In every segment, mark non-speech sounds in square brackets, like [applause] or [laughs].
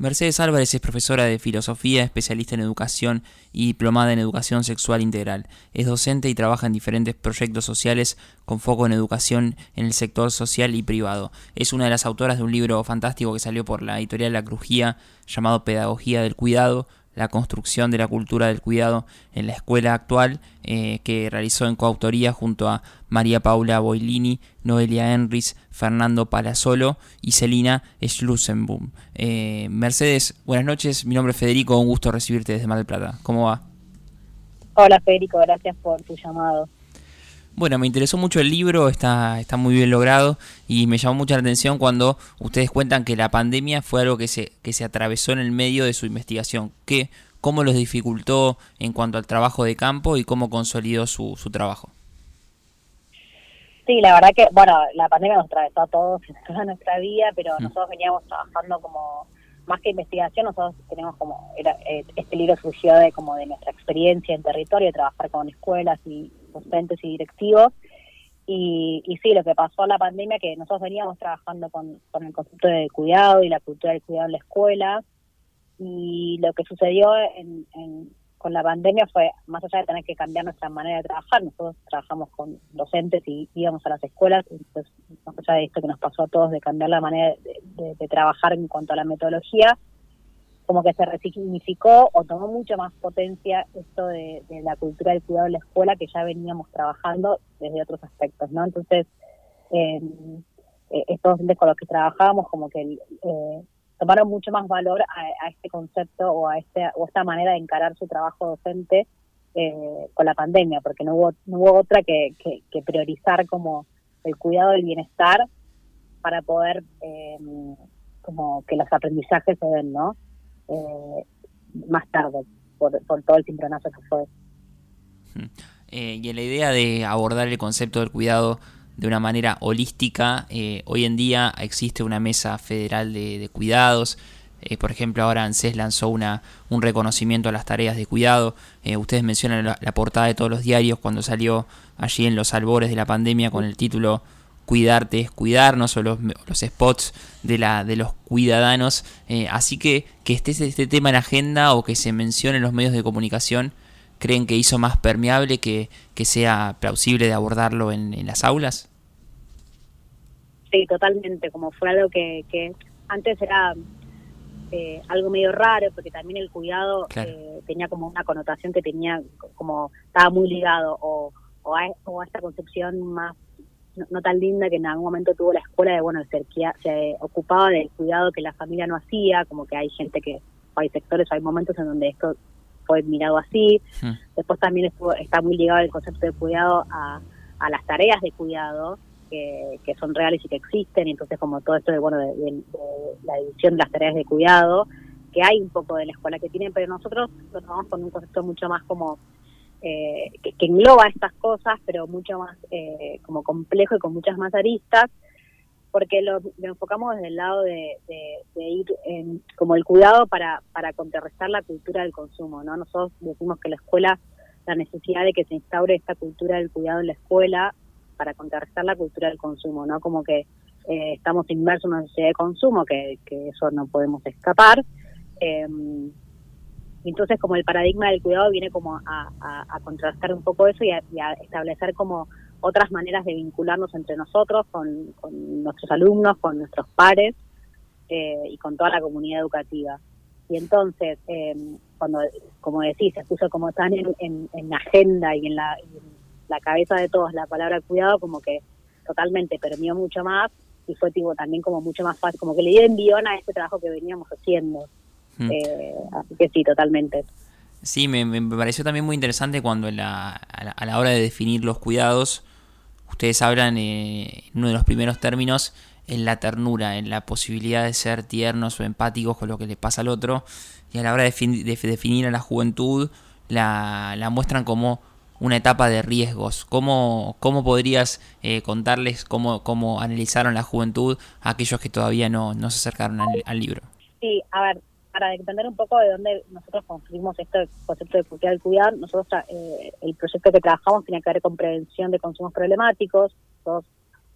Mercedes Álvarez es profesora de filosofía, especialista en educación y diplomada en educación sexual integral. Es docente y trabaja en diferentes proyectos sociales con foco en educación en el sector social y privado. Es una de las autoras de un libro fantástico que salió por la editorial La Crujía llamado Pedagogía del Cuidado, la construcción de la cultura del cuidado en la escuela actual, eh, que realizó en coautoría junto a María Paula Boilini, Noelia Enris, Fernando Palazzolo y Celina Schlussenboom. Eh, Mercedes, buenas noches, mi nombre es Federico, un gusto recibirte desde Mar del Plata. ¿Cómo va? Hola Federico, gracias por tu llamado. Bueno, me interesó mucho el libro, está, está muy bien logrado y me llamó mucha la atención cuando ustedes cuentan que la pandemia fue algo que se, que se atravesó en el medio de su investigación. ¿Qué, ¿Cómo los dificultó en cuanto al trabajo de campo y cómo consolidó su, su trabajo? Sí, la verdad que, bueno, la pandemia nos atravesó a todos en toda nuestra vida, pero mm. nosotros veníamos trabajando como, más que investigación, nosotros tenemos como, era, eh, este libro surgió de como de nuestra experiencia en territorio, de trabajar con escuelas y docentes y directivos. Y, y sí, lo que pasó en la pandemia, que nosotros veníamos trabajando con, con el concepto de cuidado y la cultura del cuidado en la escuela, y lo que sucedió en, con la pandemia fue, más allá de tener que cambiar nuestra manera de trabajar, nosotros trabajamos con docentes y íbamos a las escuelas, entonces, más allá de esto que nos pasó a todos de cambiar la manera de trabajar en cuanto a la metodología, como que se resignificó o tomó mucho más potencia esto de, la cultura del cuidado en la escuela que ya veníamos trabajando desde otros aspectos, ¿no? Entonces, em, eh, estos docentes con los que trabajábamos como que eh, tomaron mucho más valor a, este concepto o a este o esta manera de encarar su trabajo docente eh, con la pandemia, porque no hubo no hubo otra que, que, priorizar como el cuidado del bienestar para poder em, como que los aprendizajes se den, ¿no? Eh, más tarde, por, todo el cimbronazo que fue. Eh, y en la idea de abordar el concepto del cuidado de una manera holística, eh, hoy en día existe una mesa federal de, cuidados. Por ejemplo, ahora ANSES lanzó una, un reconocimiento a las tareas de cuidado. ustedes mencionan la, portada de todos los diarios cuando salió allí en los albores de la pandemia con el título cuidarte es cuidarnos o los, los spots de, la, de los cuidadanos. Eh, así que que esté este tema en agenda o que se mencione en los medios de comunicación, ¿creen que hizo más permeable que, que sea plausible de abordarlo en, las aulas? Sí, totalmente, como fue algo que, que antes era eh, algo medio raro, porque también el cuidado eh, tenía como una connotación que tenía, como estaba muy ligado o, o, a, o a esta concepción más no, tan linda que en algún momento tuvo la escuela de, bueno, se, se ocupaba del cuidado que la familia no hacía, como que hay gente que, hay sectores, hay momentos en donde esto fue mirado así. Hmm. Después también estuvo, está muy ligado el concepto de cuidado a, a las tareas de cuidado, que, que, son reales y que existen, y entonces como todo esto de, bueno, de, la división de las tareas de cuidado, que hay un poco de la escuela que tienen, pero nosotros lo tomamos con un concepto mucho más como eh, que, engloba estas cosas, pero mucho más eh, como complejo y con muchas más aristas, porque lo, enfocamos desde el lado de, ir en, como el cuidado para, para contrarrestar la cultura del consumo, ¿no? Nosotros decimos que la escuela, la necesidad de que se instaure esta cultura del cuidado en la escuela para contrarrestar la cultura del consumo, ¿no? Como que eh, estamos inmersos en una sociedad de consumo, que, que eso no podemos escapar. Eh, entonces como el paradigma del cuidado viene como a, contrastar un poco eso y a, establecer como otras maneras de vincularnos entre nosotros, con, nuestros alumnos, con nuestros pares eh, y con toda la comunidad educativa. Y entonces, em, cuando, como decís, se puso como tan en, en, agenda y en, la, la cabeza de todos la palabra cuidado, como que totalmente permió mucho más y fue tipo también como mucho más fácil, como que le dio envión a este trabajo que veníamos haciendo. Eh, así que sí, totalmente. Sí, me, pareció también muy interesante cuando la, a, la, hora de definir los cuidados, ustedes hablan eh, en uno de los primeros términos en la ternura, en la posibilidad de ser tiernos o empáticos con lo que le pasa al otro, y a la hora de, definir a la juventud, la, la, muestran como una etapa de riesgos. ¿Cómo, cómo podrías eh, contarles cómo, cómo analizaron la juventud a aquellos que todavía no, no se acercaron al, al libro? Sí, a ver, para entender un poco de dónde nosotros construimos este concepto de cultura del cuidado, nosotros eh, el proyecto que trabajamos tiene que ver con prevención de consumos problemáticos, todos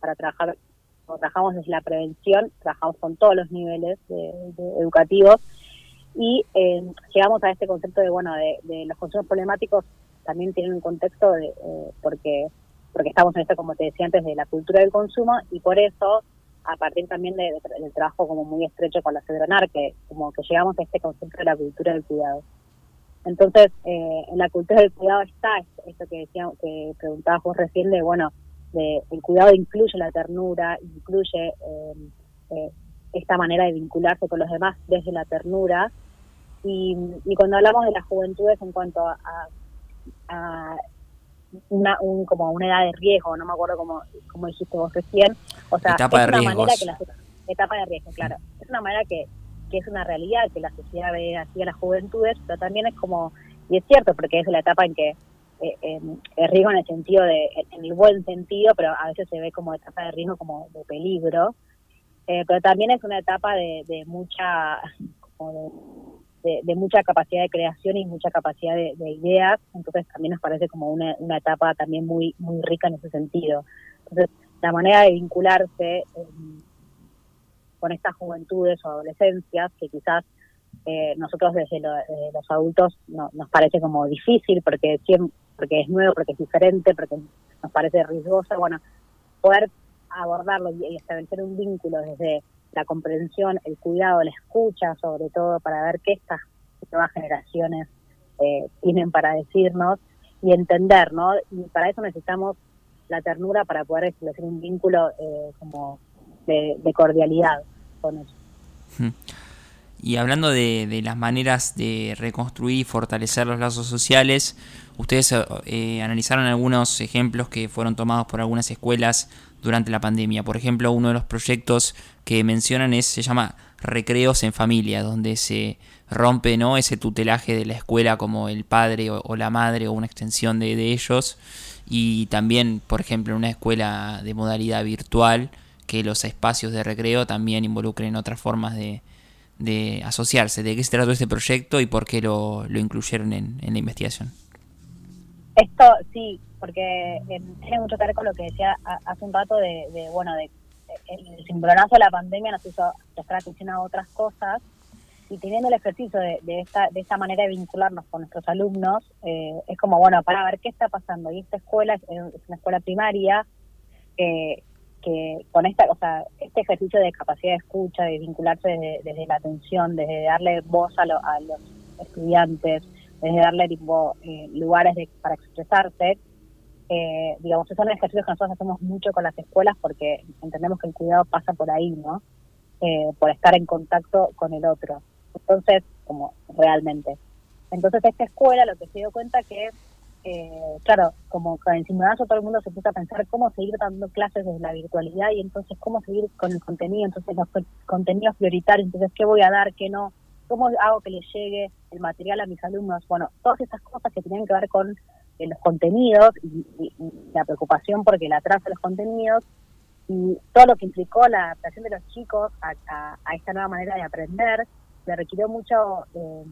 para trabajar trabajamos desde la prevención, trabajamos con todos los niveles educativos y eh, llegamos a este concepto de, bueno, de, los consumos problemáticos también tienen un contexto de, eh, porque porque estamos en esto, como te decía antes, de la cultura del consumo y por eso, a partir también del trabajo como muy estrecho con la Cedronar, que como que llegamos a este concepto de la cultura del cuidado. Entonces, eh, en la cultura del cuidado está esto que decía, que preguntabas vos recién de, bueno, de, el cuidado incluye la ternura, incluye eh, eh, esta manera de vincularse con los demás desde la ternura. Y, cuando hablamos de las juventudes en cuanto a una, un, como una edad de riesgo, no me acuerdo cómo, como dijiste vos recién, o sea, etapa es una manera que la etapa de riesgo, claro, es una manera que, que es una realidad que la sociedad ve así a las juventudes, pero también es como, y es cierto, porque es la etapa en que eh, el riesgo en el sentido de, en el buen sentido, pero a veces se ve como etapa de riesgo como de peligro, eh, pero también es una etapa de, de mucha de, mucha capacidad de creación y mucha capacidad de, ideas, entonces también nos parece como una, una etapa también muy muy rica en ese sentido. Entonces, la manera de vincularse eh, con estas juventudes o adolescencias que quizás eh, nosotros desde, los adultos no, nos parece como difícil porque porque es nuevo, porque es diferente, porque nos parece riesgoso, bueno, poder abordarlo y establecer un vínculo desde la comprensión, el cuidado, la escucha sobre todo para ver qué estas nuevas generaciones eh, tienen para decirnos y entender, ¿no? Y para eso necesitamos la ternura para poder establecer un vínculo eh, como de, cordialidad con ellos. Y hablando de, las maneras de reconstruir y fortalecer los lazos sociales, ustedes eh, analizaron algunos ejemplos que fueron tomados por algunas escuelas durante la pandemia. Por ejemplo, uno de los proyectos que mencionan es, se llama Recreos en Familia, donde se rompe ¿no? ese tutelaje de la escuela como el padre o, la madre o una extensión de, de, ellos. Y también, por ejemplo, en una escuela de modalidad virtual, que los espacios de recreo también involucren otras formas de, de asociarse. ¿De qué se trató este proyecto y por qué lo, lo incluyeron en, en la investigación? Esto sí, porque tiene mucho que ver con lo que decía hace un rato de, bueno, de el cimbronazo de la pandemia nos hizo prestar atención a otras cosas y teniendo el ejercicio de, esta de esta manera de vincularnos con nuestros alumnos, eh, es como, bueno, para ver qué está pasando. Y esta escuela es, una escuela primaria que, que con esta, o sea, este ejercicio de capacidad de escucha, de vincularse desde, la atención, desde darle voz a, a los estudiantes, desde darle tipo eh, lugares para expresarse, eh, digamos, son ejercicios que nosotros hacemos mucho con las escuelas porque entendemos que el cuidado pasa por ahí, ¿no? Eh, por estar en contacto con el otro. Entonces, como realmente. Entonces, esta escuela lo que se dio cuenta que, eh, claro, como con el simulazo todo el mundo se puso a pensar cómo seguir dando clases desde la virtualidad y entonces cómo seguir con el contenido, entonces los contenidos prioritarios, entonces qué voy a dar, qué no, cómo hago que les llegue el material a mis alumnos. Bueno, todas esas cosas que tienen que ver con los contenidos y, la preocupación porque la atrasa los contenidos y todo lo que implicó la adaptación de los chicos a, esta nueva manera de aprender, le requirió mucho eh,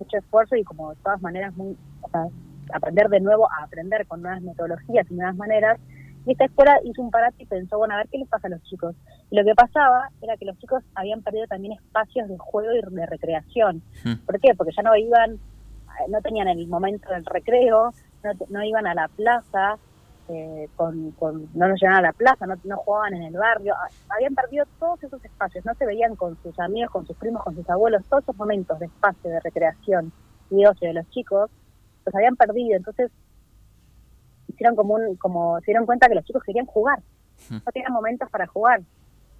mucho esfuerzo y como de todas maneras muy aprender de nuevo a aprender con nuevas metodologías y nuevas maneras y esta escuela hizo un parate y pensó, bueno, a ver qué les pasa a los chicos. Lo que pasaba era que los chicos habían perdido también espacios de juego y de recreación. Hmm. ¿Por qué? Porque ya no iban, no tenían el momento del recreo, no, iban a la plaza, eh, con, no nos llevaban a la plaza, no, no jugaban en el barrio, ah, habían perdido todos esos espacios, no se veían con sus amigos, con sus primos, con sus abuelos, todos esos momentos de espacio, de recreación y de ocio de los chicos, los habían perdido, entonces hicieron como un, como se dieron cuenta que los chicos querían jugar, no tenían momentos para jugar,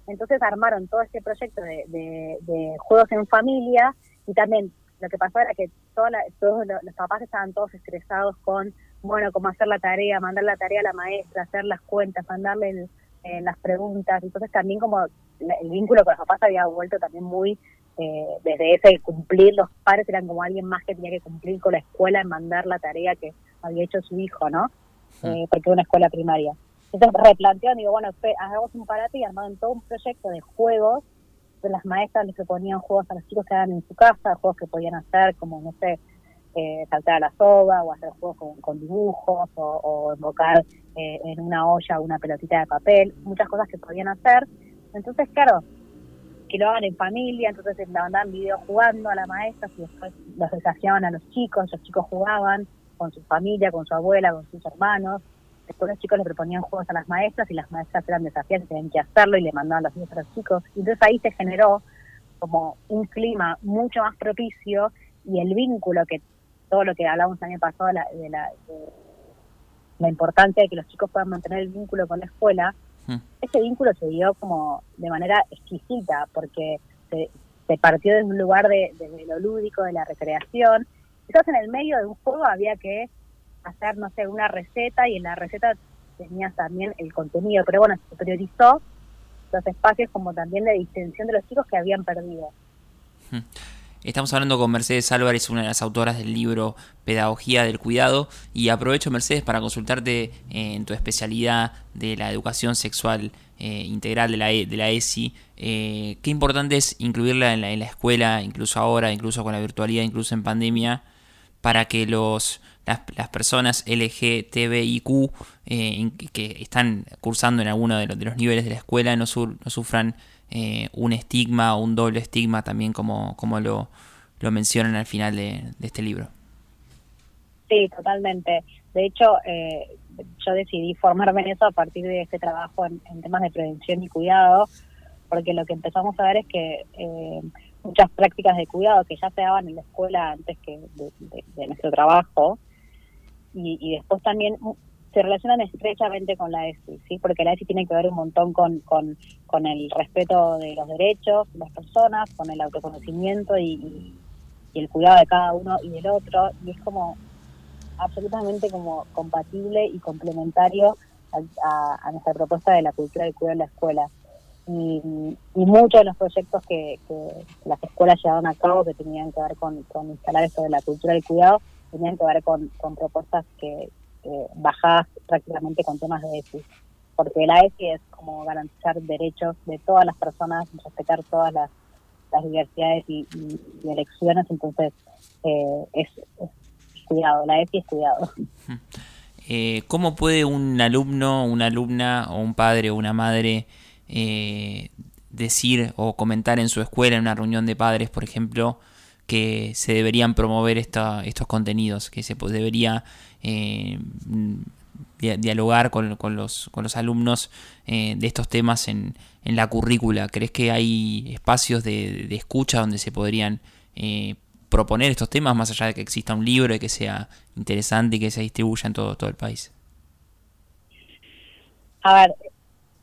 entonces armaron todo este proyecto de, de juegos en familia y también lo que pasó era que todos los, papás estaban todos estresados con, bueno, cómo hacer la tarea, mandar la tarea a la maestra, hacer las cuentas, mandarle eh, las preguntas. Entonces también como el vínculo con los papás había vuelto también muy, eh, desde ese cumplir, los padres eran como alguien más que tenía que cumplir con la escuela en mandar la tarea que había hecho su hijo, ¿no? Eh, porque era una escuela primaria. Entonces replantearon, digo, bueno, hagamos un parate y armaron todo un proyecto de juegos las maestras les proponían juegos a los chicos que hagan en su casa, juegos que podían hacer, como, no sé, eh, saltar a la soga o hacer juegos con, dibujos o, o invocar eh, en una olla una pelotita de papel, muchas cosas que podían hacer. Entonces, claro, que lo hagan en familia, entonces le mandaban videos jugando a la maestra y después los desafiaban a los chicos, los chicos jugaban con su familia, con su abuela, con sus hermanos. Después los chicos le proponían juegos a las maestras y las maestras eran desafiantes, tenían que hacerlo y le mandaban los videos a los chicos. Y entonces ahí se generó como un clima mucho más propicio y el vínculo que todo lo que hablamos el año pasado de la, de la, importancia de que los chicos puedan mantener el vínculo con la escuela, hmm. ese vínculo se dio como de manera exquisita porque se, se partió de un lugar de, de, lo lúdico, de la recreación. Quizás en el medio de un juego había que hacer, no sé, una receta y en la receta tenías también el contenido, pero bueno, se priorizó los espacios como también de distensión de los chicos que habían perdido. Estamos hablando con Mercedes Álvarez, una de las autoras del libro Pedagogía del Cuidado, y aprovecho Mercedes para consultarte eh, en tu especialidad de la educación sexual eh, integral de la, e, de la ESI. Eh, ¿Qué importante es incluirla en la, en la escuela, incluso ahora, incluso con la virtualidad, incluso en pandemia, para que los las, personas LGTBIQ eh, que están cursando en alguno de los, de los niveles de la escuela no, no sufran eh, un estigma o un doble estigma también como, como lo, lo mencionan al final de, este libro. Sí, totalmente. De hecho, eh, yo decidí formarme en eso a partir de este trabajo en, temas de prevención y cuidado, porque lo que empezamos a ver es que eh, muchas prácticas de cuidado que ya se daban en la escuela antes que de, nuestro trabajo, y, y, después también se relacionan estrechamente con la ESI, ¿sí? porque la ESI tiene que ver un montón con, con, con el respeto de los derechos de las personas, con el autoconocimiento y, el cuidado de cada uno y del otro, y es como absolutamente como compatible y complementario a, nuestra propuesta de la cultura del cuidado en la escuela. Y, muchos de los proyectos que, las escuelas llevaron a cabo que tenían que ver con, instalar esto de la cultura del cuidado, tenían que ver con, con propuestas que, bajadas prácticamente con temas de ESI, porque la ESI es como garantizar derechos de todas las personas, respetar todas las, diversidades y, elecciones, entonces eh, es, cuidado, la ESI es cuidado. [laughs] Eh, ¿Cómo puede un alumno, una alumna o un padre o una madre eh, decir o comentar en su escuela, en una reunión de padres, por ejemplo, que se deberían promover esta, estos contenidos, que se debería eh, dialogar con, los, con los alumnos eh, de estos temas en, en, la currícula. ¿Crees que hay espacios de, escucha donde se podrían eh, proponer estos temas más allá de que exista un libro y que sea interesante y que se distribuya en todo, todo el país? A ver,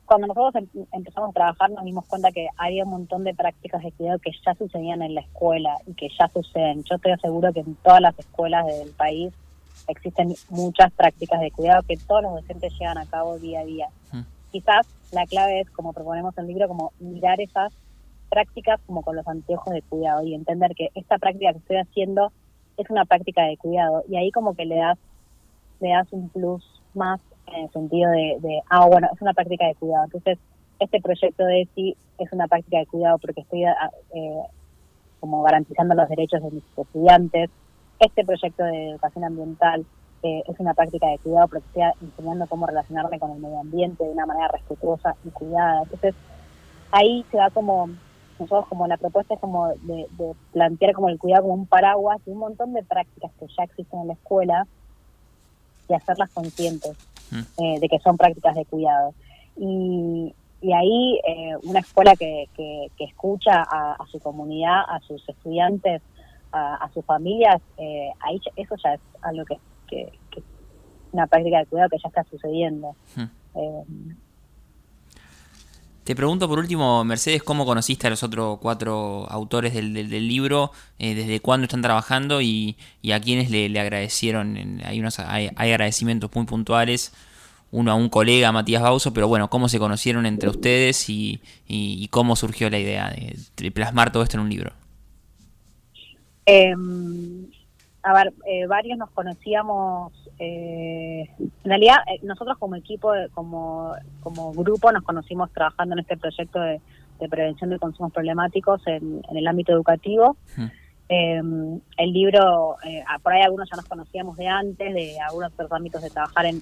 cuando nosotros em, empezamos a trabajar nos dimos cuenta que había un montón de prácticas de cuidado que ya sucedían en la escuela y que ya suceden. Yo estoy seguro que en todas las escuelas del país existen muchas prácticas de cuidado que todos los docentes llevan a cabo día a día. Mm. Quizás la clave es, como proponemos en el libro, como mirar esas prácticas como con los anteojos de cuidado y entender que esta práctica que estoy haciendo es una práctica de cuidado y ahí como que le das le das un plus más en el sentido de, ah, bueno, es una práctica de cuidado. Entonces, este proyecto de ESI es una práctica de cuidado porque estoy ah, eh, como garantizando los derechos de mis estudiantes. Este proyecto de educación ambiental eh, es una práctica de cuidado porque estoy enseñando cómo relacionarme con el medio ambiente de una manera respetuosa y cuidada. Entonces, ahí se va como, nosotros como la propuesta es como de, de plantear como el cuidado como un paraguas y un montón de prácticas que ya existen en la escuela y hacerlas conscientes. Mm. Eh, de que son prácticas de cuidado. Y, y ahí eh, una escuela que, que, escucha a, su comunidad, a sus estudiantes, a, sus familias, eh, ahí eso ya es algo que, que, una práctica de cuidado que ya está sucediendo. Mm. Te pregunto por último, Mercedes, ¿cómo conociste a los otros cuatro autores del, del, libro? ¿Desde cuándo están trabajando y, a quiénes le, agradecieron? Hay, unos, hay, agradecimientos muy puntuales uno a un colega, Matías Bauso, pero bueno, cómo se conocieron entre ustedes y, cómo surgió la idea de, plasmar todo esto en un libro. Em, a ver, eh, varios nos conocíamos, eh, en realidad eh, nosotros como equipo, como, como grupo nos conocimos trabajando en este proyecto de, prevención de consumos problemáticos en, el ámbito educativo. Em, el libro, eh, por ahí algunos ya nos conocíamos de antes, de algunos otros ámbitos de trabajar en,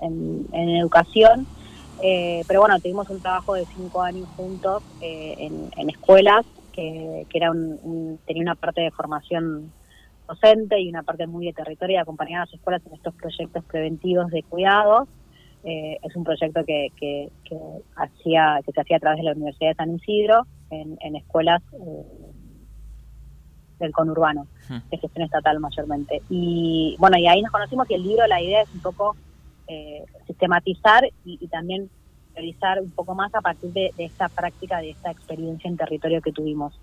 en, educación, eh, pero bueno, tuvimos un trabajo de cinco años juntos eh, en, escuelas, que, era un, tenía una parte de formación docente y una parte muy de territorio y acompañar a las escuelas en estos proyectos preventivos de cuidados. es un proyecto que, que, hacía, que se hacía a través de la Universidad de San Isidro en, en escuelas del conurbano, de gestión estatal mayormente. Y bueno, y ahí nos conocimos y el libro, la idea es un poco eh, sistematizar y, también realizar un poco más a partir de, esta práctica, de esta experiencia en territorio que tuvimos.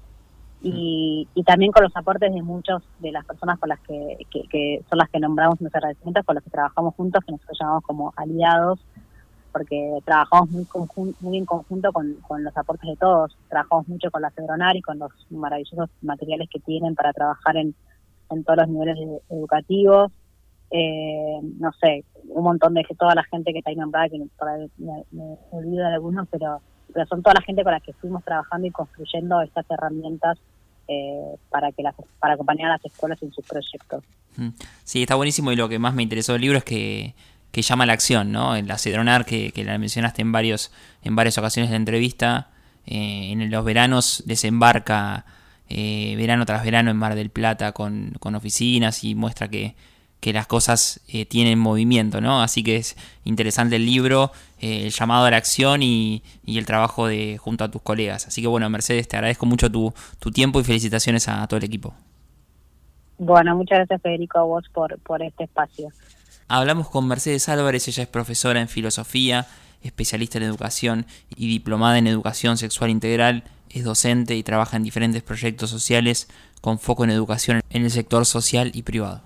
Y, y, también con los aportes de muchos de las personas con las que, que, son las que nombramos en los agradecimientos, con los que trabajamos juntos, que nosotros llamamos como aliados, porque trabajamos muy, muy en conjunto con, los aportes de todos. Trabajamos mucho con la Cedronar y con los maravillosos materiales que tienen para trabajar en, todos los niveles educativos. Eh, no sé, un montón de toda la gente que está ahí nombrada, que me, olvido de algunos, pero, pero son toda la gente con la que fuimos trabajando y construyendo estas herramientas eh, para que las, para acompañar a las escuelas en sus proyectos. Mm. Sí, está buenísimo y lo que más me interesó del libro es que que llama la acción, ¿no? La Cedronar, que, que la mencionaste en, varios, en varias ocasiones de la entrevista, eh, en los veranos desembarca eh, verano tras verano en Mar del Plata con, oficinas y muestra que, las cosas eh, tienen movimiento, ¿no? Así que es interesante el libro, el llamado a la acción y, el trabajo de junto a tus colegas. Así que bueno, Mercedes, te agradezco mucho tu, tu tiempo y felicitaciones a, todo el equipo. Bueno, muchas gracias Federico a vos por, por este espacio. Hablamos con Mercedes Álvarez, ella es profesora en filosofía, especialista en educación y diplomada en educación sexual integral, es docente y trabaja en diferentes proyectos sociales con foco en educación en el sector social y privado.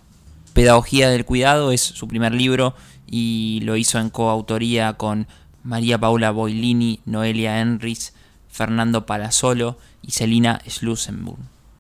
Pedagogía del Cuidado es su primer libro y lo hizo en coautoría con María Paula Boilini, Noelia Enris, Fernando Palazolo y Celina Schlussenburg.